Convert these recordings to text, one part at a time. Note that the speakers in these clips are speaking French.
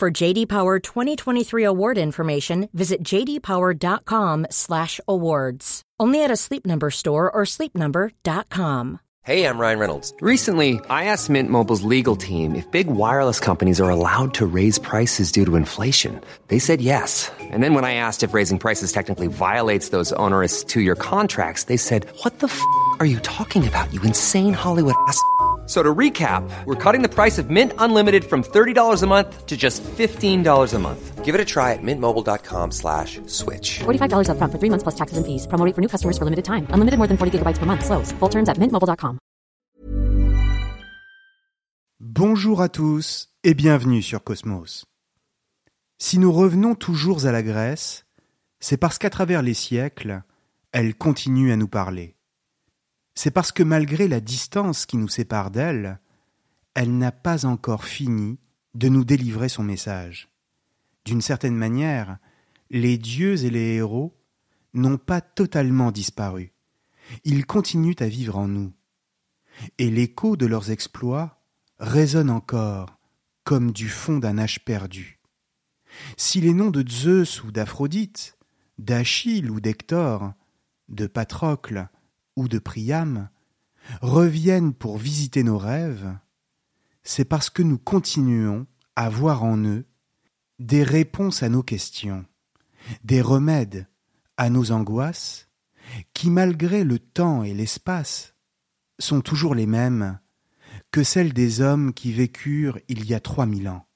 For JD Power 2023 award information, visit jdpower.com/awards. Only at a Sleep Number store or sleepnumber.com. Hey, I'm Ryan Reynolds. Recently, I asked Mint Mobile's legal team if big wireless companies are allowed to raise prices due to inflation. They said yes. And then when I asked if raising prices technically violates those onerous two-year contracts, they said, "What the f*** are you talking about? You insane Hollywood ass." So to recap, we're cutting the price of Mint Unlimited from $30 a month to just $15 a month. Give it a try at mintmobile.com slash switch. $45 up front for three months plus taxes and fees. Promo rate for new customers for limited time. Unlimited more than 40 gigabytes per month. Slows. Full terms at mintmobile.com. Bonjour à tous et bienvenue sur Cosmos. Si nous revenons toujours à la Grèce, c'est parce qu'à travers les siècles, elle continue à nous parler. C'est parce que malgré la distance qui nous sépare d'elle, elle n'a pas encore fini de nous délivrer son message. D'une certaine manière, les dieux et les héros n'ont pas totalement disparu. Ils continuent à vivre en nous. Et l'écho de leurs exploits résonne encore comme du fond d'un âge perdu. Si les noms de Zeus ou d'Aphrodite, d'Achille ou d'Hector, de Patrocle ou de Priam reviennent pour visiter nos rêves, c'est parce que nous continuons à voir en eux des réponses à nos questions, des remèdes à nos angoisses, qui malgré le temps et l'espace sont toujours les mêmes que celles des hommes qui vécurent il y a trois mille ans.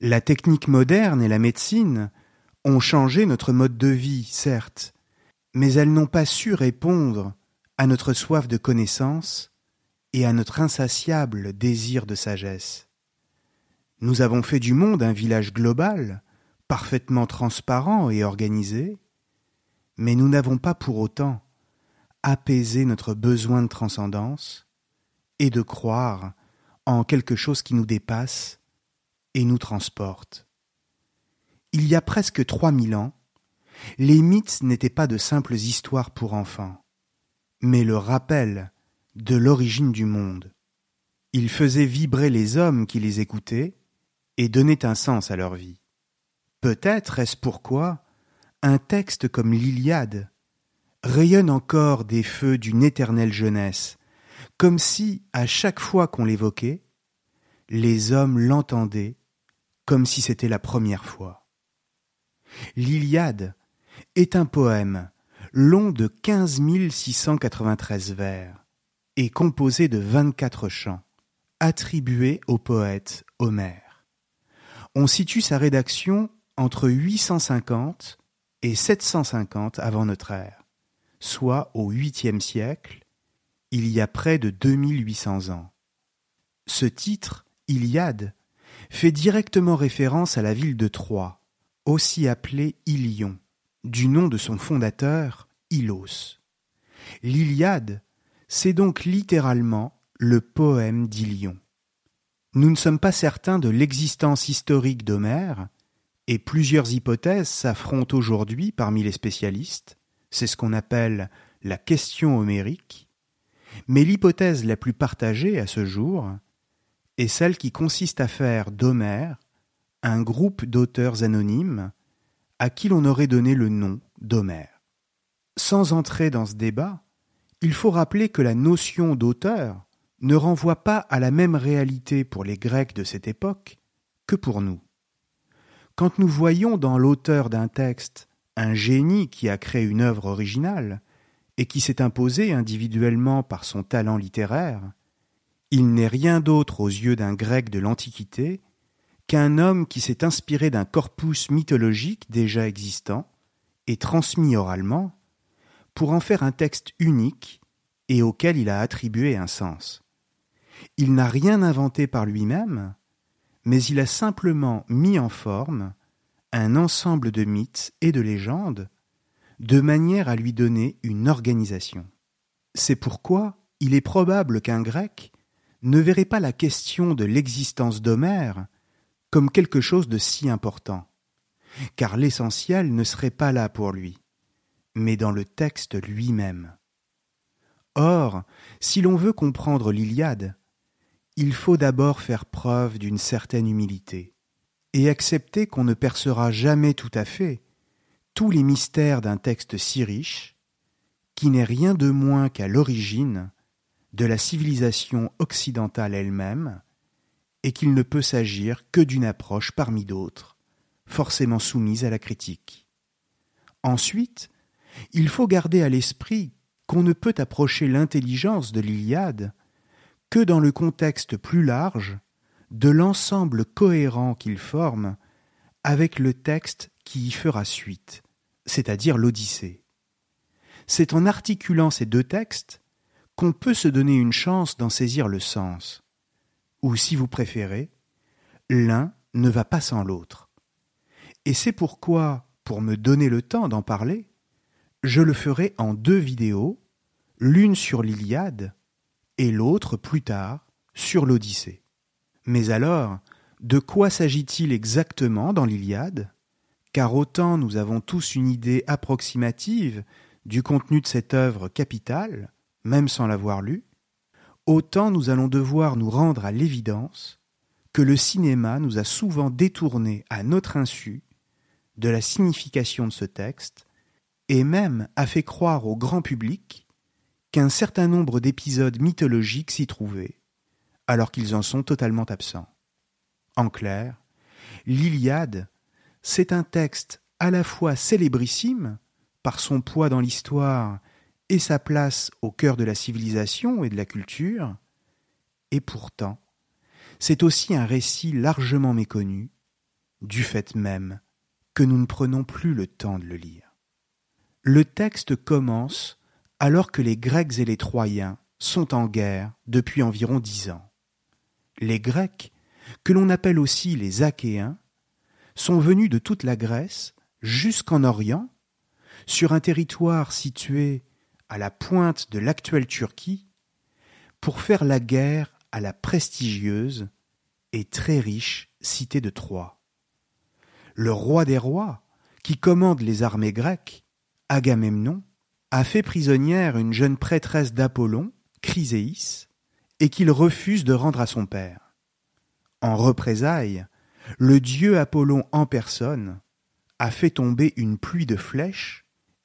La technique moderne et la médecine ont changé notre mode de vie, certes, mais elles n'ont pas su répondre à notre soif de connaissance et à notre insatiable désir de sagesse. Nous avons fait du monde un village global, parfaitement transparent et organisé, mais nous n'avons pas pour autant apaisé notre besoin de transcendance et de croire en quelque chose qui nous dépasse et nous transporte. Il y a presque trois mille ans, les mythes n'étaient pas de simples histoires pour enfants mais le rappel de l'origine du monde. Il faisait vibrer les hommes qui les écoutaient et donnait un sens à leur vie. Peut-être est-ce pourquoi un texte comme l'Iliade rayonne encore des feux d'une éternelle jeunesse, comme si, à chaque fois qu'on l'évoquait, les hommes l'entendaient comme si c'était la première fois. L'Iliade est un poème long de quinze mille six cent quatre-vingt-treize vers et composé de vingt-quatre chants, attribués au poète Homère. On situe sa rédaction entre 850 et 750 avant notre ère, soit au huitième siècle, il y a près de 2800 ans. Ce titre, Iliade, fait directement référence à la ville de Troie, aussi appelée Ilion, du nom de son fondateur, Ilos. L'Iliade, c'est donc littéralement le poème d'Ilion. Nous ne sommes pas certains de l'existence historique d'Homère, et plusieurs hypothèses s'affrontent aujourd'hui parmi les spécialistes, c'est ce qu'on appelle la question homérique, mais l'hypothèse la plus partagée à ce jour est celle qui consiste à faire d'Homère un groupe d'auteurs anonymes à qui l'on aurait donné le nom d'Homère. Sans entrer dans ce débat, il faut rappeler que la notion d'auteur ne renvoie pas à la même réalité pour les Grecs de cette époque que pour nous. Quand nous voyons dans l'auteur d'un texte un génie qui a créé une œuvre originale et qui s'est imposé individuellement par son talent littéraire, il n'est rien d'autre aux yeux d'un grec de l'Antiquité qu'un homme qui s'est inspiré d'un corpus mythologique déjà existant et transmis oralement pour en faire un texte unique et auquel il a attribué un sens. Il n'a rien inventé par lui-même, mais il a simplement mis en forme un ensemble de mythes et de légendes de manière à lui donner une organisation. C'est pourquoi il est probable qu'un grec ne verrait pas la question de l'existence d'Homère comme quelque chose de si important, car l'essentiel ne serait pas là pour lui, mais dans le texte lui-même. Or, si l'on veut comprendre l'Iliade, il faut d'abord faire preuve d'une certaine humilité et accepter qu'on ne percera jamais tout à fait tous les mystères d'un texte si riche, qui n'est rien de moins qu'à l'origine de la civilisation occidentale elle-même, et qu'il ne peut s'agir que d'une approche parmi d'autres, forcément soumise à la critique. Ensuite, il faut garder à l'esprit qu'on ne peut approcher l'intelligence de l'Iliade que dans le contexte plus large de l'ensemble cohérent qu'il forme avec le texte qui y fera suite, c'est-à-dire l'Odyssée. C'est en articulant ces deux textes qu'on peut se donner une chance d'en saisir le sens, ou si vous préférez, l'un ne va pas sans l'autre. Et c'est pourquoi, pour me donner le temps d'en parler, je le ferai en deux vidéos, l'une sur l'Iliade et l'autre plus tard sur l'Odyssée. Mais alors, de quoi s'agit-il exactement dans l'Iliade? Car autant nous avons tous une idée approximative du contenu de cette œuvre capitale, même sans l'avoir lue, autant nous allons devoir nous rendre à l'évidence que le cinéma nous a souvent détournés à notre insu de la signification de ce texte et même a fait croire au grand public qu'un certain nombre d'épisodes mythologiques s'y trouvaient, alors qu'ils en sont totalement absents. En clair, l'Iliade, c'est un texte à la fois célébrissime par son poids dans l'histoire et sa place au cœur de la civilisation et de la culture, et pourtant, c'est aussi un récit largement méconnu, du fait même que nous ne prenons plus le temps de le lire. Le texte commence alors que les Grecs et les Troyens sont en guerre depuis environ dix ans. Les Grecs, que l'on appelle aussi les Achéens, sont venus de toute la Grèce jusqu'en Orient, sur un territoire situé à la pointe de l'actuelle Turquie, pour faire la guerre à la prestigieuse et très riche cité de Troie. Le roi des rois, qui commande les armées grecques, Agamemnon, a fait prisonnière une jeune prêtresse d'Apollon, Chryséis, et qu'il refuse de rendre à son père. En représailles, le dieu Apollon en personne a fait tomber une pluie de flèches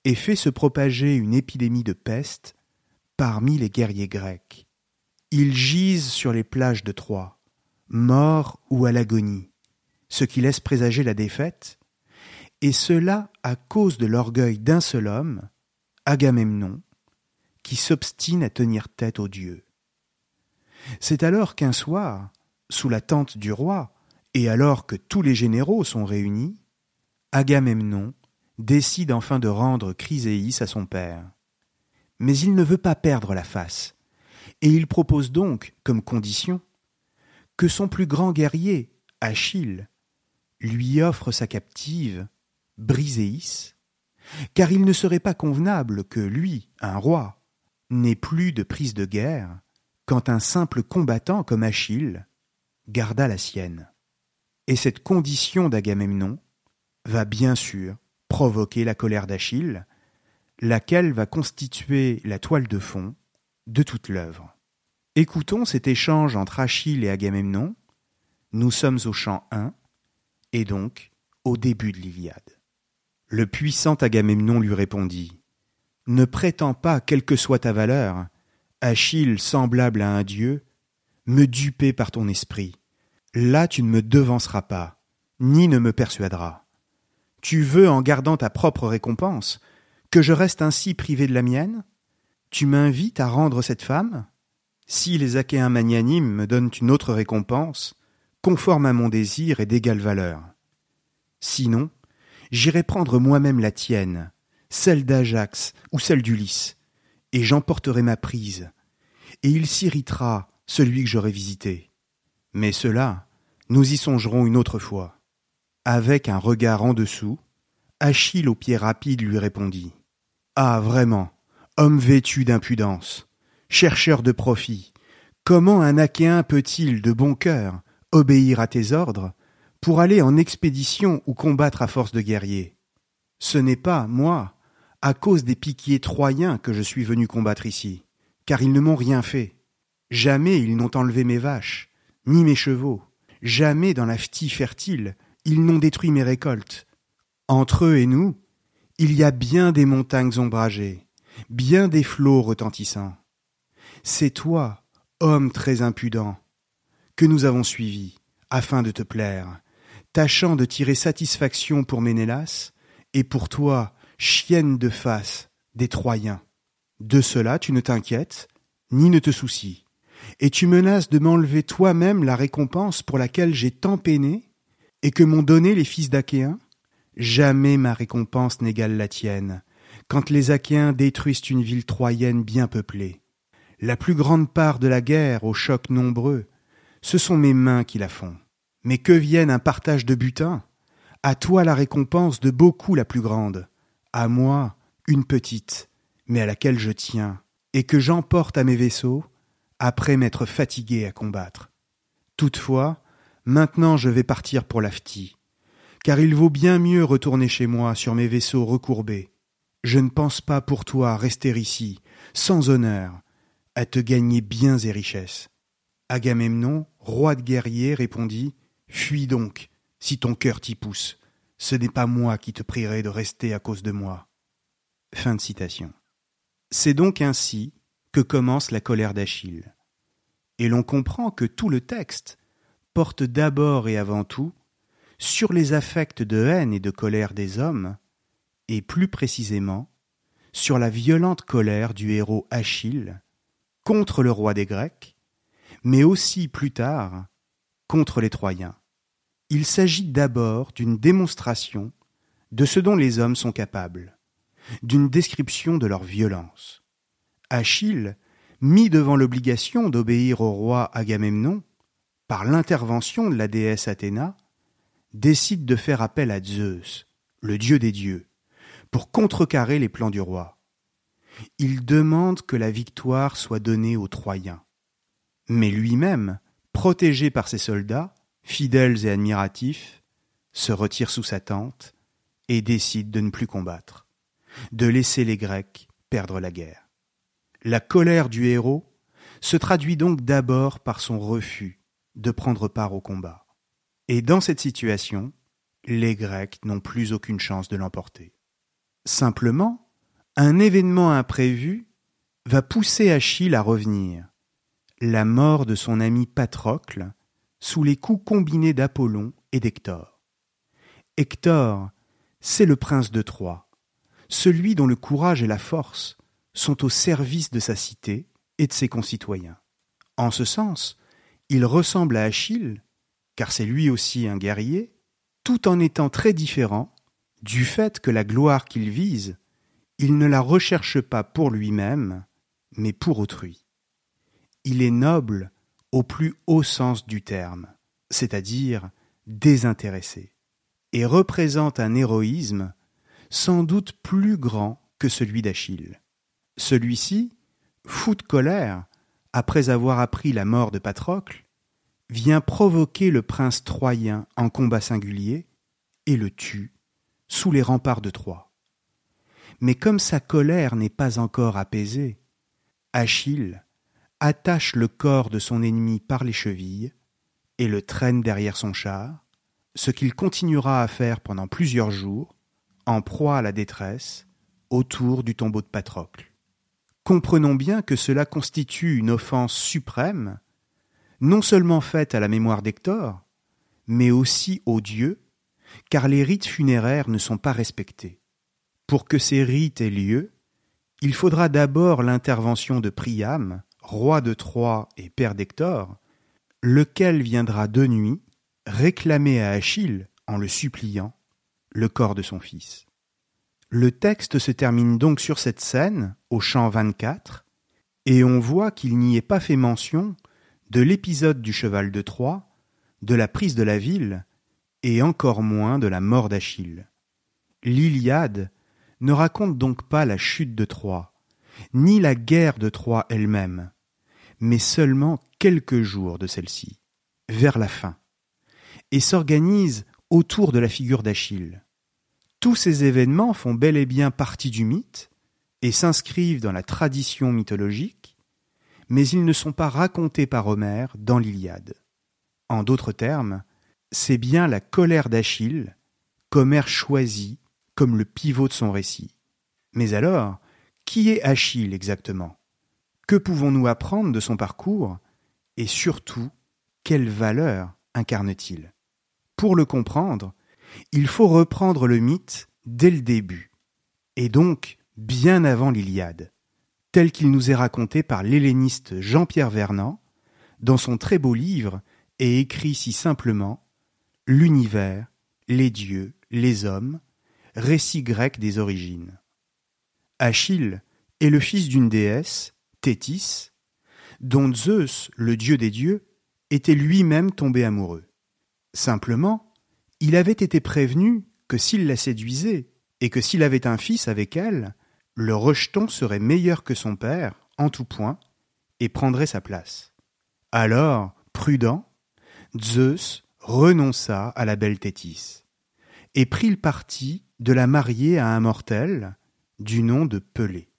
et fait se propager une épidémie de peste parmi les guerriers grecs. Ils gisent sur les plages de Troie, morts ou à l'agonie, ce qui laisse présager la défaite, et cela à cause de l'orgueil d'un seul homme, Agamemnon, qui s'obstine à tenir tête aux dieux. C'est alors qu'un soir, sous la tente du roi, et alors que tous les généraux sont réunis, Agamemnon décide enfin de rendre Chryséis à son père. Mais il ne veut pas perdre la face, et il propose donc, comme condition, que son plus grand guerrier, Achille, lui offre sa captive Briséis, car il ne serait pas convenable que lui, un roi, n'ait plus de prise de guerre quand un simple combattant comme Achille garda la sienne. Et cette condition d'Agamemnon va bien sûr provoquer la colère d'Achille, laquelle va constituer la toile de fond de toute l'œuvre. Écoutons cet échange entre Achille et Agamemnon. Nous sommes au chant 1 et donc au début de l'Iliade. Le puissant Agamemnon lui répondit. Ne prétends pas, quelle que soit ta valeur, Achille semblable à un dieu, me duper par ton esprit. Là tu ne me devanceras pas, ni ne me persuaderas. Tu veux, en gardant ta propre récompense, que je reste ainsi privé de la mienne? Tu m'invites à rendre cette femme? Si les Achéens magnanimes me donnent une autre récompense, conforme à mon désir et d'égale valeur. Sinon, j'irai prendre moi-même la tienne, celle d'Ajax ou celle d'Ulysse, et j'emporterai ma prise, et il s'irritera, celui que j'aurai visité. Mais cela Nous y songerons une autre fois. Avec un regard en dessous, Achille au pied rapide lui répondit. Ah, vraiment, homme vêtu d'impudence, chercheur de profit, comment un Achéen peut-il, de bon cœur, obéir à tes ordres pour aller en expédition ou combattre à force de guerriers? Ce n'est pas, moi, à cause des piquiers troyens que je suis venu combattre ici, car ils ne m'ont rien fait. Jamais ils n'ont enlevé mes vaches, ni mes chevaux, jamais dans la ftie fertile ils n'ont détruit mes récoltes. Entre eux et nous, il y a bien des montagnes ombragées, bien des flots retentissants. C'est toi, homme très impudent, que nous avons suivi, afin de te plaire, tâchant de tirer satisfaction pour Ménélas, et pour toi, chienne de face des Troyens. De cela tu ne t'inquiètes, ni ne te soucies, et tu menaces de m'enlever toi-même la récompense pour laquelle j'ai tant peiné, et que m'ont donné les fils d'Achéens Jamais ma récompense n'égale la tienne, quand les Achéens détruisent une ville troyenne bien peuplée. La plus grande part de la guerre, aux chocs nombreux, ce sont mes mains qui la font. Mais que vienne un partage de butin? À toi la récompense de beaucoup la plus grande, à moi une petite, mais à laquelle je tiens, et que j'emporte à mes vaisseaux, après m'être fatigué à combattre. Toutefois, maintenant je vais partir pour l'Afti, car il vaut bien mieux retourner chez moi sur mes vaisseaux recourbés. Je ne pense pas pour toi rester ici, sans honneur, à te gagner biens et richesses. Agamemnon, roi de guerriers, répondit Fuis donc, si ton cœur t'y pousse. Ce n'est pas moi qui te prierai de rester à cause de moi. Fin de citation. C'est donc ainsi que commence la colère d'Achille. Et l'on comprend que tout le texte porte d'abord et avant tout sur les affects de haine et de colère des hommes, et plus précisément sur la violente colère du héros Achille contre le roi des Grecs, mais aussi plus tard contre les Troyens. Il s'agit d'abord d'une démonstration de ce dont les hommes sont capables, d'une description de leur violence. Achille, mis devant l'obligation d'obéir au roi Agamemnon, par l'intervention de la déesse Athéna, décide de faire appel à Zeus, le dieu des dieux, pour contrecarrer les plans du roi. Il demande que la victoire soit donnée aux Troyens. Mais lui-même, protégé par ses soldats, fidèles et admiratifs, se retire sous sa tente et décide de ne plus combattre, de laisser les Grecs perdre la guerre. La colère du héros se traduit donc d'abord par son refus de prendre part au combat. Et dans cette situation, les Grecs n'ont plus aucune chance de l'emporter. Simplement, un événement imprévu va pousser Achille à revenir. La mort de son ami Patrocle sous les coups combinés d'Apollon et d'Hector. Hector, c'est le prince de Troie, celui dont le courage et la force sont au service de sa cité et de ses concitoyens. En ce sens, il ressemble à Achille car c'est lui aussi un guerrier, tout en étant très différent du fait que la gloire qu'il vise, il ne la recherche pas pour lui-même, mais pour autrui. Il est noble au plus haut sens du terme, c'est-à-dire désintéressé, et représente un héroïsme sans doute plus grand que celui d'Achille. Celui-ci, fou de colère, après avoir appris la mort de Patrocle, vient provoquer le prince troyen en combat singulier et le tue sous les remparts de Troie. Mais comme sa colère n'est pas encore apaisée, Achille attache le corps de son ennemi par les chevilles et le traîne derrière son char, ce qu'il continuera à faire pendant plusieurs jours, en proie à la détresse, autour du tombeau de Patrocle. Comprenons bien que cela constitue une offense suprême non seulement faite à la mémoire d'Hector, mais aussi aux dieux, car les rites funéraires ne sont pas respectés. Pour que ces rites aient lieu, il faudra d'abord l'intervention de Priam, roi de Troie et père d'Hector, lequel viendra de nuit réclamer à Achille, en le suppliant, le corps de son fils. Le texte se termine donc sur cette scène, au chant 24, et on voit qu'il n'y est pas fait mention de l'épisode du cheval de Troie, de la prise de la ville, et encore moins de la mort d'Achille. L'Iliade ne raconte donc pas la chute de Troie, ni la guerre de Troie elle-même, mais seulement quelques jours de celle-ci, vers la fin, et s'organise autour de la figure d'Achille. Tous ces événements font bel et bien partie du mythe et s'inscrivent dans la tradition mythologique, mais ils ne sont pas racontés par Homère dans l'Iliade. En d'autres termes, c'est bien la colère d'Achille qu'Homère choisit comme le pivot de son récit. Mais alors, qui est Achille exactement? Que pouvons-nous apprendre de son parcours? Et surtout, quelle valeur incarne-t-il? Pour le comprendre, il faut reprendre le mythe dès le début, et donc bien avant l'Iliade, tel qu'il nous est raconté par l'helléniste Jean-Pierre Vernant dans son très beau livre et écrit si simplement L'univers, les dieux, les hommes, récit grec des origines. Achille est le fils d'une déesse, Thétis, dont Zeus, le dieu des dieux, était lui-même tombé amoureux. Simplement, il avait été prévenu que s'il la séduisait et que s'il avait un fils avec elle, le rejeton serait meilleur que son père en tout point et prendrait sa place. Alors, prudent, Zeus renonça à la belle Thétis et prit le parti de la marier à un mortel du nom de Pelée.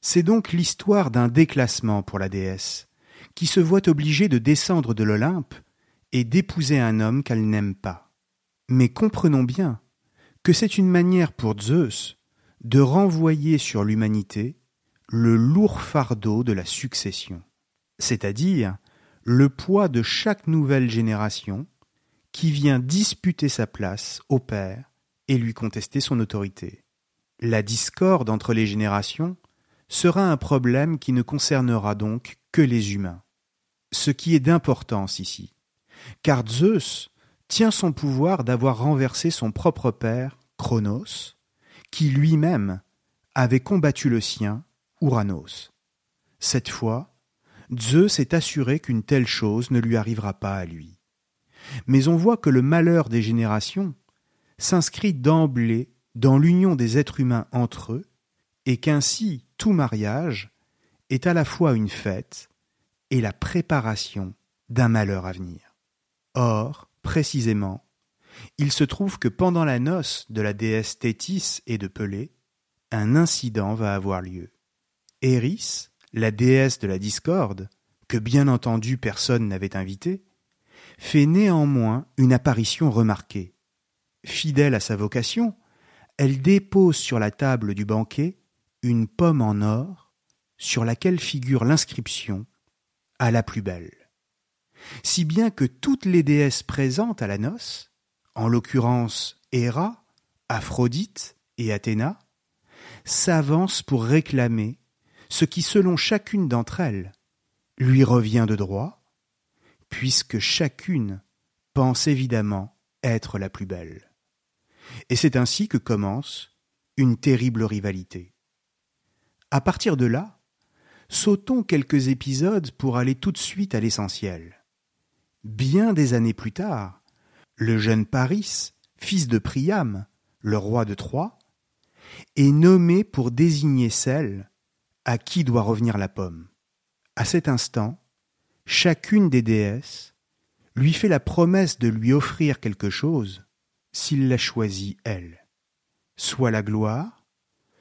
C'est donc l'histoire d'un déclassement pour la déesse, qui se voit obligée de descendre de l'Olympe et d'épouser un homme qu'elle n'aime pas. Mais comprenons bien que c'est une manière pour Zeus de renvoyer sur l'humanité le lourd fardeau de la succession, c'est-à-dire le poids de chaque nouvelle génération qui vient disputer sa place au père et lui contester son autorité. La discorde entre les générations sera un problème qui ne concernera donc que les humains. Ce qui est d'importance ici, car Zeus tient son pouvoir d'avoir renversé son propre père, Chronos, qui lui-même avait combattu le sien, Ouranos. Cette fois, Zeus est assuré qu'une telle chose ne lui arrivera pas à lui. Mais on voit que le malheur des générations s'inscrit d'emblée dans l'union des êtres humains entre eux, et qu'ainsi tout mariage est à la fois une fête et la préparation d'un malheur à venir. Or, précisément, il se trouve que pendant la noce de la déesse Thétis et de Pelée, un incident va avoir lieu. Eris, la déesse de la discorde, que bien entendu personne n'avait invitée, fait néanmoins une apparition remarquée. Fidèle à sa vocation, elle dépose sur la table du banquet une pomme en or sur laquelle figure l'inscription à la plus belle. Si bien que toutes les déesses présentes à la noce, en l'occurrence Héra, Aphrodite et Athéna, s'avancent pour réclamer ce qui, selon chacune d'entre elles, lui revient de droit, puisque chacune pense évidemment être la plus belle. Et c'est ainsi que commence une terrible rivalité. À partir de là, sautons quelques épisodes pour aller tout de suite à l'essentiel. Bien des années plus tard, le jeune Paris, fils de Priam, le roi de Troie, est nommé pour désigner celle à qui doit revenir la pomme. À cet instant, chacune des déesses lui fait la promesse de lui offrir quelque chose s'il la choisit elle, soit la gloire,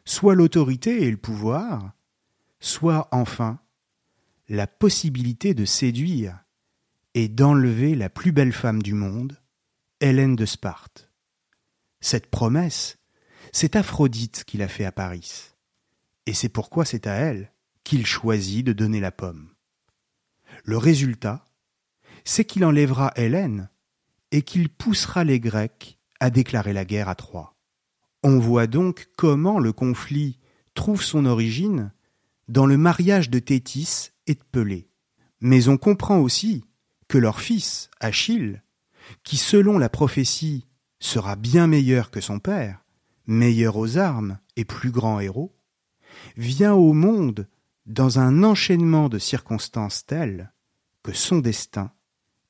soit l'autorité et le pouvoir, soit enfin la possibilité de séduire et d'enlever la plus belle femme du monde, Hélène de Sparte. Cette promesse, c'est Aphrodite qui l'a fait à Paris, et c'est pourquoi c'est à elle qu'il choisit de donner la pomme. Le résultat, c'est qu'il enlèvera Hélène et qu'il poussera les Grecs a déclaré la guerre à Troie. On voit donc comment le conflit trouve son origine dans le mariage de Thétis et de Pelée. Mais on comprend aussi que leur fils, Achille, qui selon la prophétie sera bien meilleur que son père, meilleur aux armes et plus grand héros, vient au monde dans un enchaînement de circonstances telles que son destin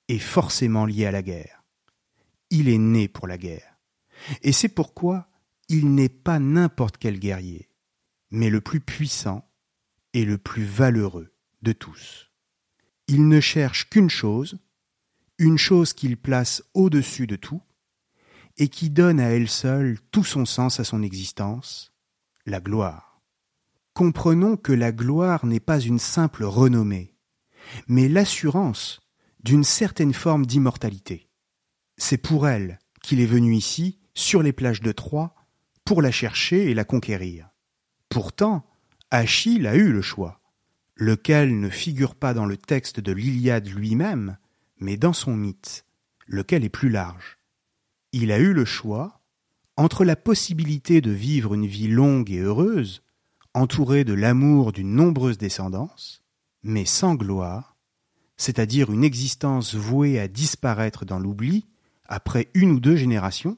est forcément lié à la guerre. Il est né pour la guerre. Et c'est pourquoi il n'est pas n'importe quel guerrier, mais le plus puissant et le plus valeureux de tous. Il ne cherche qu'une chose, une chose qu'il place au-dessus de tout, et qui donne à elle seule tout son sens à son existence, la gloire. Comprenons que la gloire n'est pas une simple renommée, mais l'assurance d'une certaine forme d'immortalité. C'est pour elle qu'il est venu ici, sur les plages de Troie, pour la chercher et la conquérir. Pourtant, Achille a eu le choix, lequel ne figure pas dans le texte de l'Iliade lui-même, mais dans son mythe, lequel est plus large. Il a eu le choix entre la possibilité de vivre une vie longue et heureuse, entouré de l'amour d'une nombreuse descendance, mais sans gloire, c'est-à-dire une existence vouée à disparaître dans l'oubli après une ou deux générations,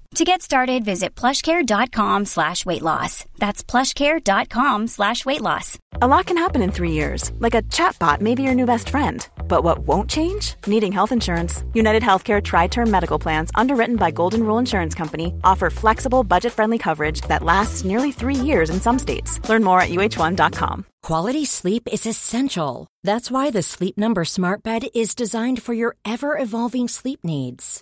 To get started, visit plushcare.com slash weight loss. That's plushcare.com slash weight loss. A lot can happen in three years, like a chatbot may be your new best friend. But what won't change? Needing health insurance. United Healthcare Tri Term Medical Plans, underwritten by Golden Rule Insurance Company, offer flexible, budget friendly coverage that lasts nearly three years in some states. Learn more at uh1.com. Quality sleep is essential. That's why the Sleep Number Smart Bed is designed for your ever evolving sleep needs.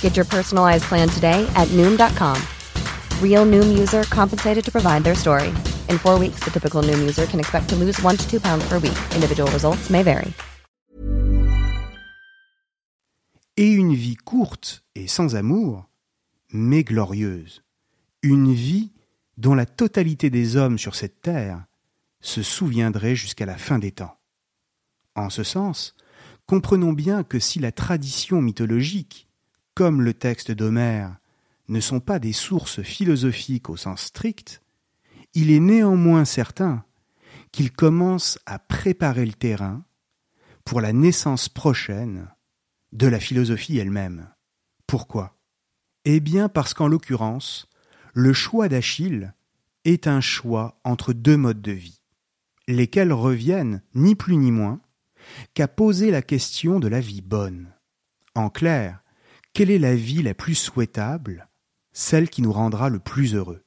Get your personalized plan today at Noom.com. Real Noom user compensated to provide their story. In four weeks, the typical Noom user can expect to lose one to two pounds per week. Individual results may vary. et une vie courte et sans amour, mais glorieuse, une vie dont la totalité des hommes sur cette terre se souviendrait jusqu'à la fin des temps. En ce sens, comprenons bien que si la tradition mythologique, comme le texte d'Homère, ne sont pas des sources philosophiques au sens strict, il est néanmoins certain qu'ils commencent à préparer le terrain pour la naissance prochaine de la philosophie elle-même. Pourquoi? Eh bien parce qu'en l'occurrence, le choix d'Achille est un choix entre deux modes de vie, lesquels reviennent, ni plus ni moins, qu'à poser la question de la vie bonne. En clair, quelle est la vie la plus souhaitable, celle qui nous rendra le plus heureux?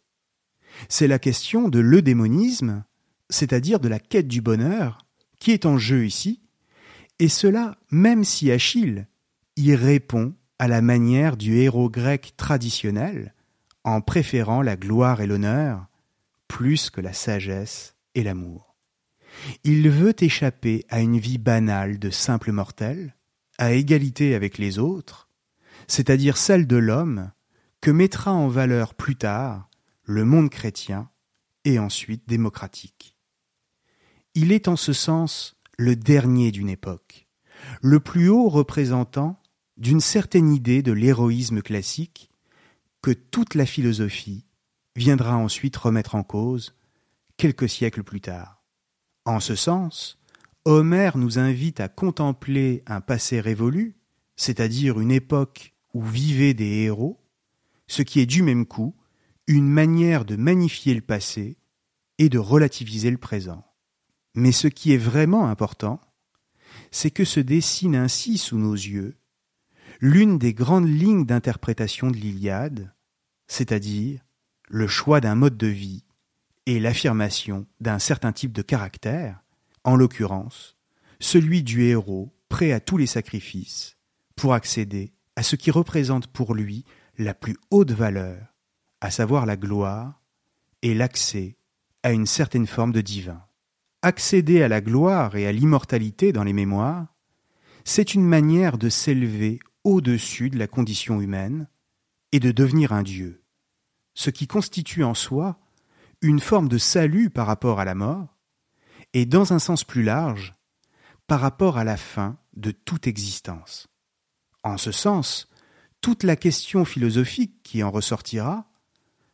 C'est la question de l'eudémonisme, c'est-à-dire de la quête du bonheur, qui est en jeu ici, et cela même si Achille y répond à la manière du héros grec traditionnel, en préférant la gloire et l'honneur plus que la sagesse et l'amour. Il veut échapper à une vie banale de simple mortel, à égalité avec les autres, c'est-à-dire celle de l'homme que mettra en valeur plus tard le monde chrétien et ensuite démocratique. Il est en ce sens le dernier d'une époque, le plus haut représentant d'une certaine idée de l'héroïsme classique que toute la philosophie viendra ensuite remettre en cause quelques siècles plus tard. En ce sens, Homère nous invite à contempler un passé révolu, c'est-à-dire une époque où vivaient des héros, ce qui est du même coup une manière de magnifier le passé et de relativiser le présent. Mais ce qui est vraiment important, c'est que se dessine ainsi sous nos yeux l'une des grandes lignes d'interprétation de l'Iliade, c'est-à-dire le choix d'un mode de vie et l'affirmation d'un certain type de caractère, en l'occurrence celui du héros prêt à tous les sacrifices pour accéder à ce qui représente pour lui la plus haute valeur, à savoir la gloire et l'accès à une certaine forme de divin. Accéder à la gloire et à l'immortalité dans les mémoires, c'est une manière de s'élever au-dessus de la condition humaine et de devenir un Dieu, ce qui constitue en soi une forme de salut par rapport à la mort, et dans un sens plus large, par rapport à la fin de toute existence. En ce sens, toute la question philosophique qui en ressortira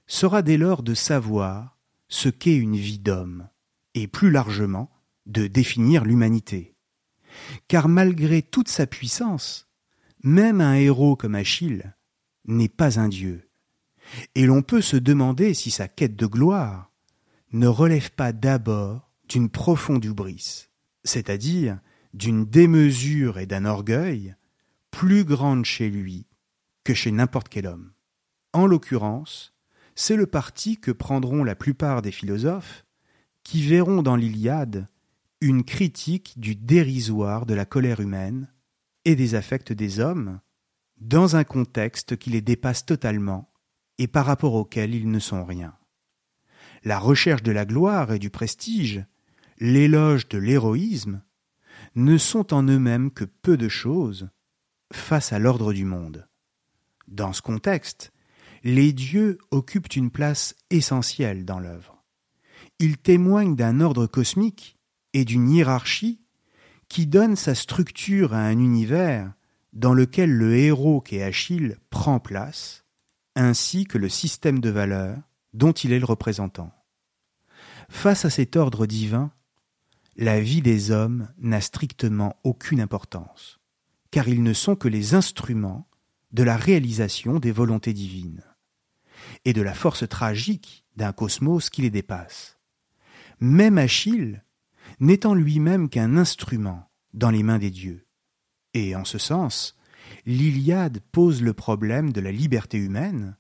sera dès lors de savoir ce qu'est une vie d'homme, et plus largement de définir l'humanité. Car malgré toute sa puissance, même un héros comme Achille n'est pas un dieu. Et l'on peut se demander si sa quête de gloire ne relève pas d'abord d'une profonde hubris, c'est-à-dire d'une démesure et d'un orgueil plus grande chez lui que chez n'importe quel homme. En l'occurrence, c'est le parti que prendront la plupart des philosophes qui verront dans l'Iliade une critique du dérisoire de la colère humaine et des affects des hommes, dans un contexte qui les dépasse totalement et par rapport auquel ils ne sont rien. La recherche de la gloire et du prestige, l'éloge de l'héroïsme, ne sont en eux-mêmes que peu de choses face à l'ordre du monde. Dans ce contexte, les dieux occupent une place essentielle dans l'œuvre. Ils témoignent d'un ordre cosmique et d'une hiérarchie qui donne sa structure à un univers dans lequel le héros qu'est Achille prend place, ainsi que le système de valeurs dont il est le représentant. Face à cet ordre divin, la vie des hommes n'a strictement aucune importance, car ils ne sont que les instruments de la réalisation des volontés divines, et de la force tragique d'un cosmos qui les dépasse. Même Achille n'étant lui-même qu'un instrument dans les mains des dieux. Et en ce sens, l'Iliade pose le problème de la liberté humaine,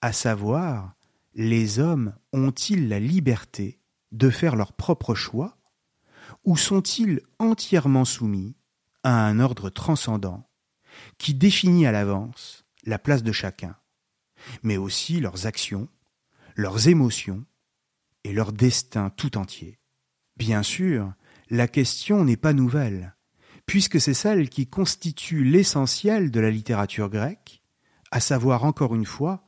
à savoir, les hommes ont-ils la liberté de faire leur propre choix, ou sont-ils entièrement soumis à un ordre transcendant qui définit à l'avance la place de chacun, mais aussi leurs actions, leurs émotions et leur destin tout entier. Bien sûr, la question n'est pas nouvelle, puisque c'est celle qui constitue l'essentiel de la littérature grecque, à savoir encore une fois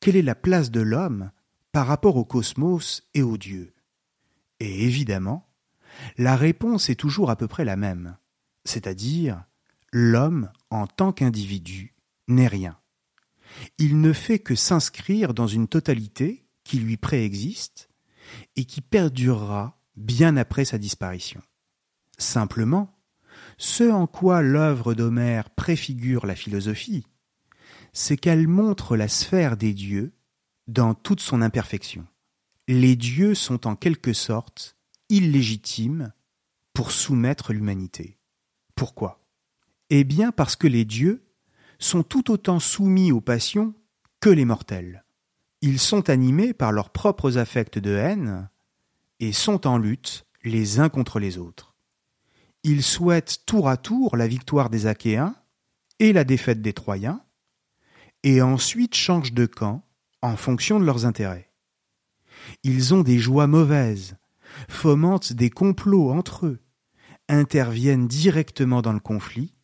quelle est la place de l'homme par rapport au cosmos et aux dieux. Et évidemment, la réponse est toujours à peu près la même, c'est-à-dire l'homme en tant qu'individu n'est rien. Il ne fait que s'inscrire dans une totalité qui lui préexiste et qui perdurera bien après sa disparition. Simplement, ce en quoi l'œuvre d'Homère préfigure la philosophie, c'est qu'elle montre la sphère des dieux dans toute son imperfection. Les dieux sont en quelque sorte illégitimes pour soumettre l'humanité. Pourquoi? Eh bien parce que les dieux sont tout autant soumis aux passions que les mortels. Ils sont animés par leurs propres affects de haine, et sont en lutte les uns contre les autres. Ils souhaitent tour à tour la victoire des Achéens et la défaite des Troyens, et ensuite changent de camp en fonction de leurs intérêts. Ils ont des joies mauvaises, fomentent des complots entre eux, interviennent directement dans le conflit,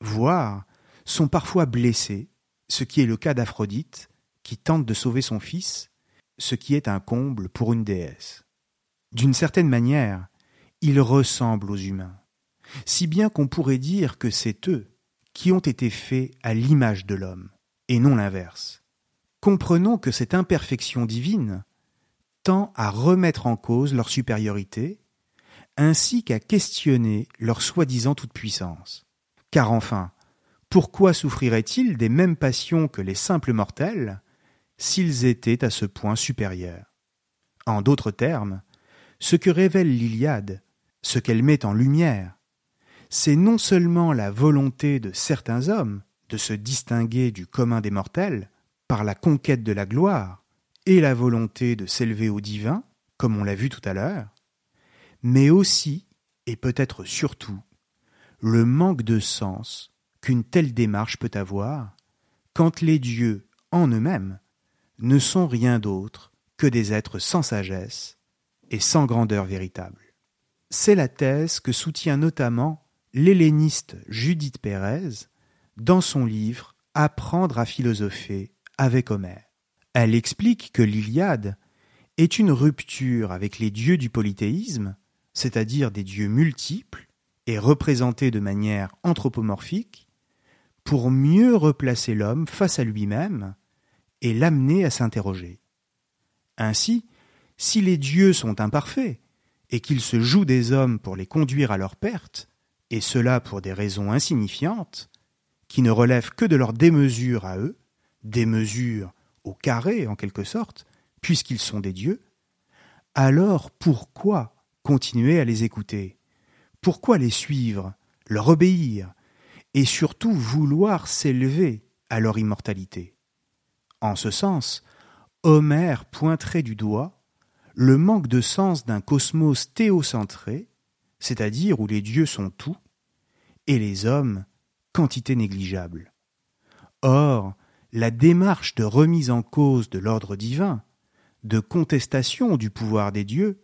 voire sont parfois blessés, ce qui est le cas d'Aphrodite, qui tente de sauver son fils, ce qui est un comble pour une déesse. D'une certaine manière, ils ressemblent aux humains, si bien qu'on pourrait dire que c'est eux qui ont été faits à l'image de l'homme, et non l'inverse. Comprenons que cette imperfection divine tend à remettre en cause leur supériorité, ainsi qu'à questionner leur soi-disant toute-puissance. Car enfin, pourquoi souffriraient-ils des mêmes passions que les simples mortels s'ils étaient à ce point supérieurs? En d'autres termes, ce que révèle l'Iliade, ce qu'elle met en lumière, c'est non seulement la volonté de certains hommes de se distinguer du commun des mortels par la conquête de la gloire et la volonté de s'élever au divin, comme on l'a vu tout à l'heure, mais aussi, et peut-être surtout, le manque de sens qu'une telle démarche peut avoir quand les dieux, en eux-mêmes, ne sont rien d'autre que des êtres sans sagesse et sans grandeur véritable. C'est la thèse que soutient notamment l'helléniste Judith Pérez dans son livre Apprendre à philosopher avec Homère. Elle explique que l'Iliade est une rupture avec les dieux du polythéisme, c'est-à-dire des dieux multiples et représentés de manière anthropomorphique, pour mieux replacer l'homme face à lui-même et l'amener à s'interroger. Ainsi, si les dieux sont imparfaits et qu'ils se jouent des hommes pour les conduire à leur perte, et cela pour des raisons insignifiantes, qui ne relèvent que de leur démesure à eux, démesure au carré en quelque sorte, puisqu'ils sont des dieux, alors pourquoi continuer à les écouter Pourquoi les suivre, leur obéir, et surtout vouloir s'élever à leur immortalité? En ce sens, Homère pointerait du doigt le manque de sens d'un cosmos théocentré, c'est-à-dire où les dieux sont tout, et les hommes quantité négligeable. Or, la démarche de remise en cause de l'ordre divin, de contestation du pouvoir des dieux,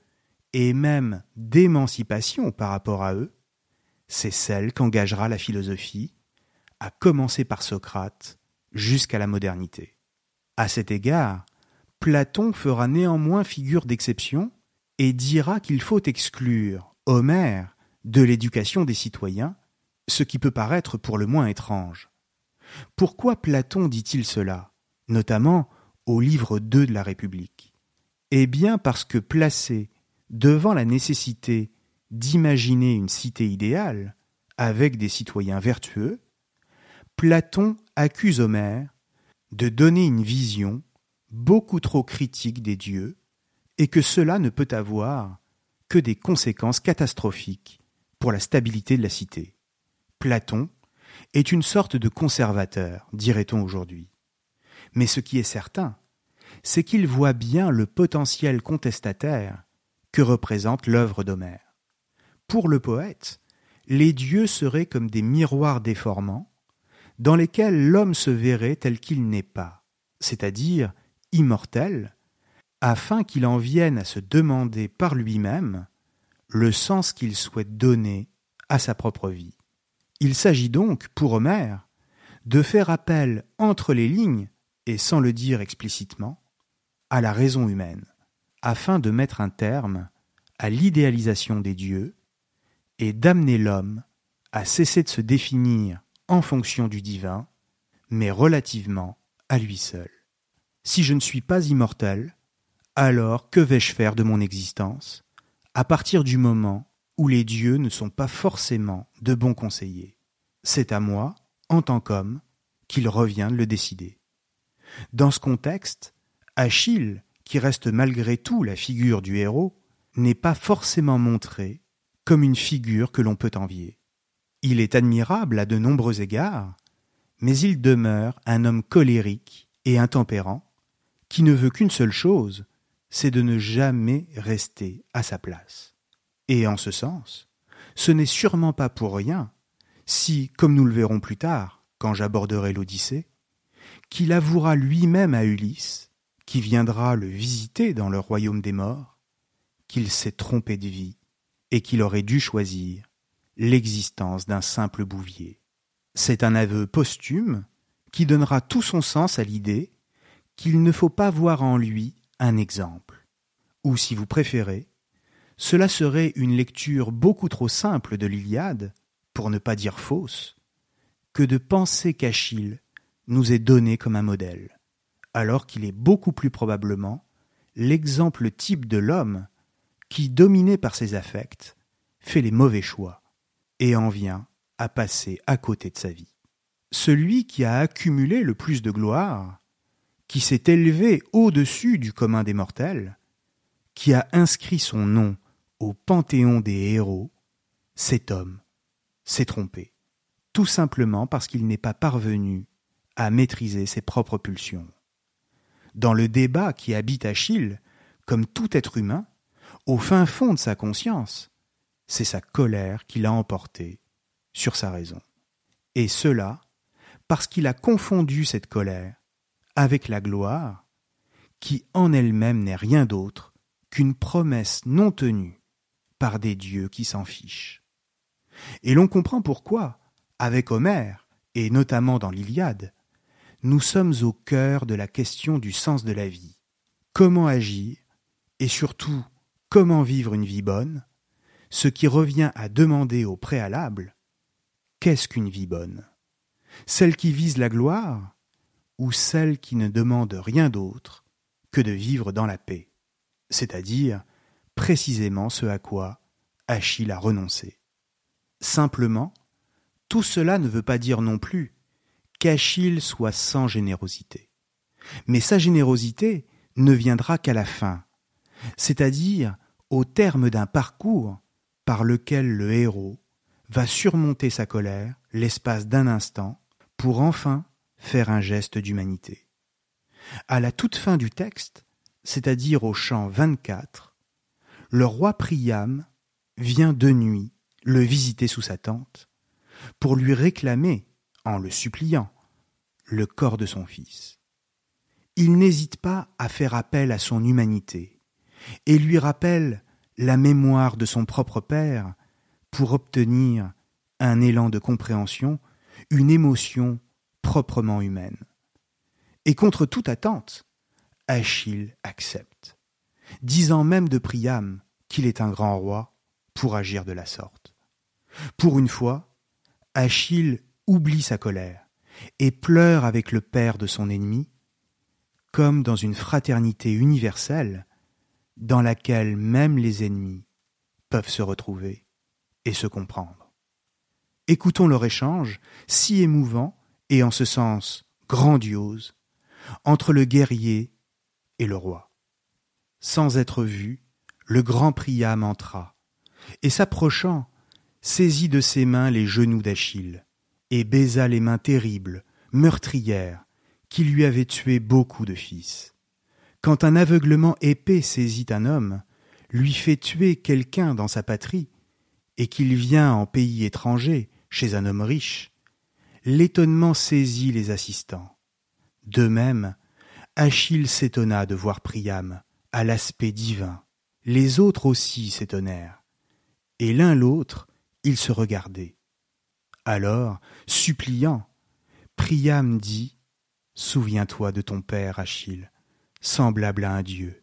et même d'émancipation par rapport à eux, c'est celle qu'engagera la philosophie, à commencer par Socrate, jusqu'à la modernité. À cet égard, Platon fera néanmoins figure d'exception et dira qu'il faut exclure Homère de l'éducation des citoyens, ce qui peut paraître pour le moins étrange. Pourquoi Platon dit-il cela, notamment au livre 2 de la République? Eh bien parce que placé devant la nécessité d'imaginer une cité idéale, avec des citoyens vertueux, Platon accuse Homère de donner une vision beaucoup trop critique des dieux, et que cela ne peut avoir que des conséquences catastrophiques pour la stabilité de la cité. Platon est une sorte de conservateur, dirait-on aujourd'hui. Mais ce qui est certain, c'est qu'il voit bien le potentiel contestataire que représente l'œuvre d'Homère. Pour le poète, les dieux seraient comme des miroirs déformants, dans lesquels l'homme se verrait tel qu'il n'est pas, c'est-à-dire immortel, afin qu'il en vienne à se demander par lui-même le sens qu'il souhaite donner à sa propre vie. Il s'agit donc, pour Homère, de faire appel entre les lignes, et sans le dire explicitement, à la raison humaine, afin de mettre un terme à l'idéalisation des dieux et d'amener l'homme à cesser de se définir en fonction du divin, mais relativement à lui seul. Si je ne suis pas immortel, alors que vais-je faire de mon existence à partir du moment où les dieux ne sont pas forcément de bons conseillers? C'est à moi, en tant qu'homme, qu'il revient de le décider. Dans ce contexte, Achille, qui reste malgré tout la figure du héros, n'est pas forcément montré comme une figure que l'on peut envier. Il est admirable à de nombreux égards, mais il demeure un homme colérique et intempérant, qui ne veut qu'une seule chose, c'est de ne jamais rester à sa place. Et en ce sens, ce n'est sûrement pas pour rien si, comme nous le verrons plus tard, quand j'aborderai l'Odyssée, qu'il avouera lui-même à Ulysse, qui viendra le visiter dans le royaume des morts, qu'il s'est trompé de vie et qu'il aurait dû choisir l'existence d'un simple bouvier. C'est un aveu posthume qui donnera tout son sens à l'idée qu'il ne faut pas voir en lui un exemple. Ou si vous préférez, cela serait une lecture beaucoup trop simple de l'Iliade, pour ne pas dire fausse, que de penser qu'Achille nous est donné comme un modèle, alors qu'il est beaucoup plus probablement l'exemple type de l'homme qui, dominé par ses affects, fait les mauvais choix et en vient à passer à côté de sa vie. Celui qui a accumulé le plus de gloire, qui s'est élevé au-dessus du commun des mortels, qui a inscrit son nom au panthéon des héros, cet homme, s'est trompé, tout simplement parce qu'il n'est pas parvenu à maîtriser ses propres pulsions. Dans le débat qui habite Achille, comme tout être humain, au fin fond de sa conscience, c'est sa colère qui l'a emporté sur sa raison. Et cela parce qu'il a confondu cette colère avec la gloire, qui en elle-même n'est rien d'autre qu'une promesse non tenue par des dieux qui s'en fichent. Et l'on comprend pourquoi, avec Homère, et notamment dans l'Iliade, nous sommes au cœur de la question du sens de la vie. Comment agir, et surtout comment vivre une vie bonne, ce qui revient à demander au préalable qu'est-ce qu'une vie bonne? Celle qui vise la gloire ou celle qui ne demande rien d'autre que de vivre dans la paix, c'est-à-dire précisément ce à quoi Achille a renoncé. Simplement, tout cela ne veut pas dire non plus qu'Achille soit sans générosité. Mais sa générosité ne viendra qu'à la fin, c'est-à-dire au terme d'un parcours par lequel le héros va surmonter sa colère l'espace d'un instant pour enfin faire un geste d'humanité. À la toute fin du texte, c'est-à-dire au chant 24, le roi Priam vient de nuit le visiter sous sa tente pour lui réclamer, en le suppliant, le corps de son fils. Il n'hésite pas à faire appel à son humanité et lui rappelle la mémoire de son propre père pour obtenir un élan de compréhension, une émotion proprement humaine. Et contre toute attente, Achille accepte, disant même de Priam qu'il est un grand roi pour agir de la sorte. Pour une fois, Achille oublie sa colère et pleure avec le père de son ennemi, comme dans une fraternité universelle dans laquelle même les ennemis peuvent se retrouver et se comprendre. Écoutons leur échange, si émouvant et en ce sens grandiose, entre le guerrier et le roi. Sans être vu, le grand Priam entra, et s'approchant, saisit de ses mains les genoux d'Achille, et baisa les mains terribles, meurtrières, qui lui avaient tué beaucoup de fils. Quand un aveuglement épais saisit un homme, lui fait tuer quelqu'un dans sa patrie, et qu'il vient en pays étranger, chez un homme riche, l'étonnement saisit les assistants. De même, Achille s'étonna de voir Priam, à l'aspect divin. Les autres aussi s'étonnèrent. Et l'un l'autre, ils se regardaient. Alors, suppliant, Priam dit Souviens-toi de ton père, Achille semblable à un dieu.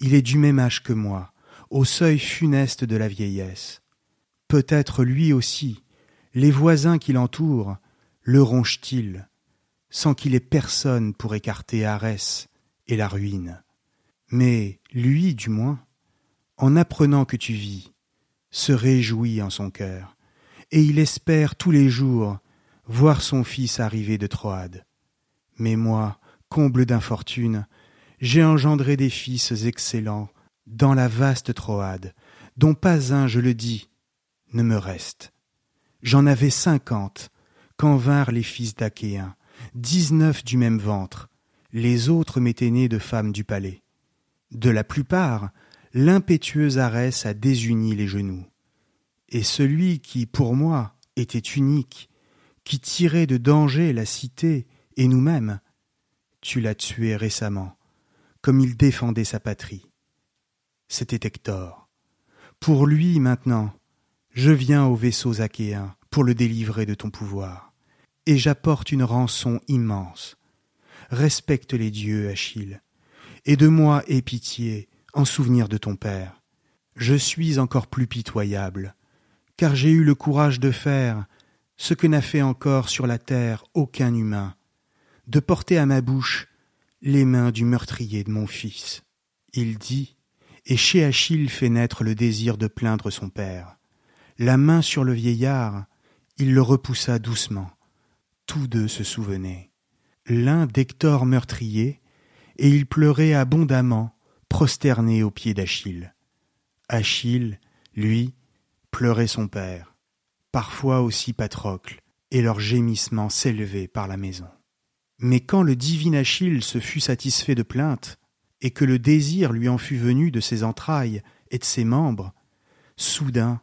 Il est du même âge que moi, au seuil funeste de la vieillesse. Peut-être lui aussi, les voisins qui l'entourent, le rongent-ils, sans qu'il ait personne pour écarter Arès et la ruine. Mais lui, du moins, en apprenant que tu vis, se réjouit en son cœur, et il espère tous les jours voir son fils arriver de Troade. Mais moi, comble d'infortune, j'ai engendré des fils excellents dans la vaste Troade, dont pas un, je le dis, ne me reste. J'en avais cinquante, quand vinrent les fils d'Achéens, dix-neuf du même ventre, les autres m'étaient nés de femmes du palais. De la plupart, l'impétueuse Arès a désuni les genoux. Et celui qui, pour moi, était unique, qui tirait de danger la cité et nous-mêmes, tu l'as tué récemment, comme il défendait sa patrie. C'était Hector. Pour lui, maintenant, je viens aux vaisseaux achéens pour le délivrer de ton pouvoir, et j'apporte une rançon immense. Respecte les dieux, Achille, et de moi aie pitié en souvenir de ton père. Je suis encore plus pitoyable, car j'ai eu le courage de faire ce que n'a fait encore sur la terre aucun humain, de porter à ma bouche les mains du meurtrier de mon fils. Il dit, et chez Achille fait naître le désir de plaindre son père. La main sur le vieillard, il le repoussa doucement. Tous deux se souvenaient. L'un d'Hector meurtrier, et il pleurait abondamment, prosterné aux pieds d'Achille. Achille, lui, pleurait son père, parfois aussi Patrocle, et leurs gémissements s'élevaient par la maison. Mais quand le divin Achille se fut satisfait de plaintes, et que le désir lui en fut venu de ses entrailles et de ses membres, soudain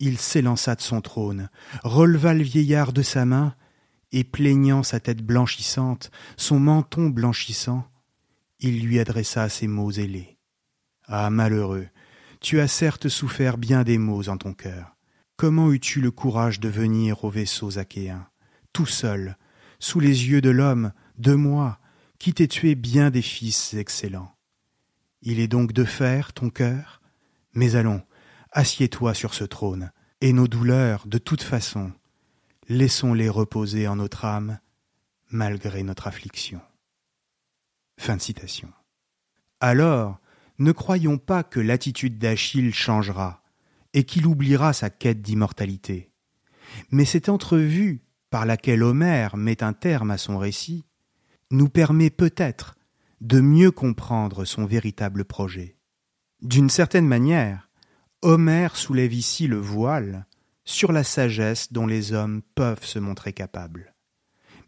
il s'élança de son trône, releva le vieillard de sa main, et plaignant sa tête blanchissante, son menton blanchissant, il lui adressa ces mots ailés. Ah malheureux, tu as certes souffert bien des maux en ton cœur. Comment eus-tu le courage de venir aux vaisseaux achéens, tout seul, sous les yeux de l'homme, de moi, qui t'ai tué bien des fils excellents Il est donc de fer ton cœur? Mais allons, assieds-toi sur ce trône, et nos douleurs, de toute façon, laissons-les reposer en notre âme, malgré notre affliction. Fin de citation. Alors, ne croyons pas que l'attitude d'Achille changera et qu'il oubliera sa quête d'immortalité. Mais cette entrevue par laquelle Homère met un terme à son récit nous permet peut-être de mieux comprendre son véritable projet. D'une certaine manière, Homère soulève ici le voile sur la sagesse dont les hommes peuvent se montrer capables.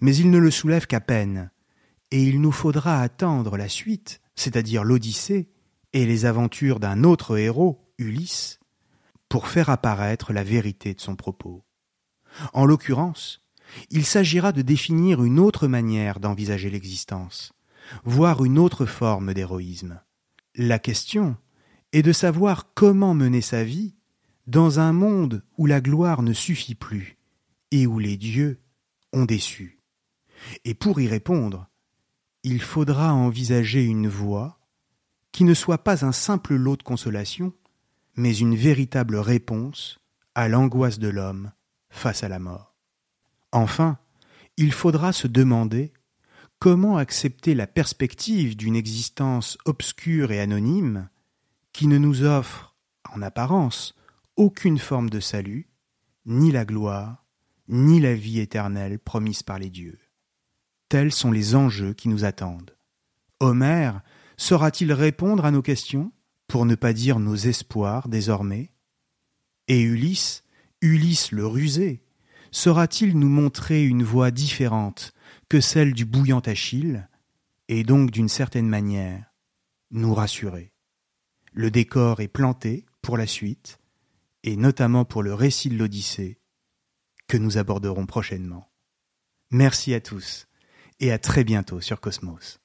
Mais il ne le soulève qu'à peine, et il nous faudra attendre la suite, c'est-à-dire l'Odyssée, et les aventures d'un autre héros, Ulysse, pour faire apparaître la vérité de son propos. En l'occurrence, il s'agira de définir une autre manière d'envisager l'existence, voire une autre forme d'héroïsme. La question et de savoir comment mener sa vie dans un monde où la gloire ne suffit plus et où les dieux ont déçu. Et pour y répondre, il faudra envisager une voie qui ne soit pas un simple lot de consolation, mais une véritable réponse à l'angoisse de l'homme face à la mort. Enfin, il faudra se demander comment accepter la perspective d'une existence obscure et anonyme qui ne nous offre, en apparence, aucune forme de salut, ni la gloire, ni la vie éternelle promise par les dieux. Tels sont les enjeux qui nous attendent. Homère saura-t-il répondre à nos questions, pour ne pas dire nos espoirs désormais? Et Ulysse, Ulysse le rusé, saura-t-il nous montrer une voie différente que celle du bouillant Achille, et donc d'une certaine manière nous rassurer? Le décor est planté pour la suite, et notamment pour le récit de l'Odyssée, que nous aborderons prochainement. Merci à tous, et à très bientôt sur Cosmos.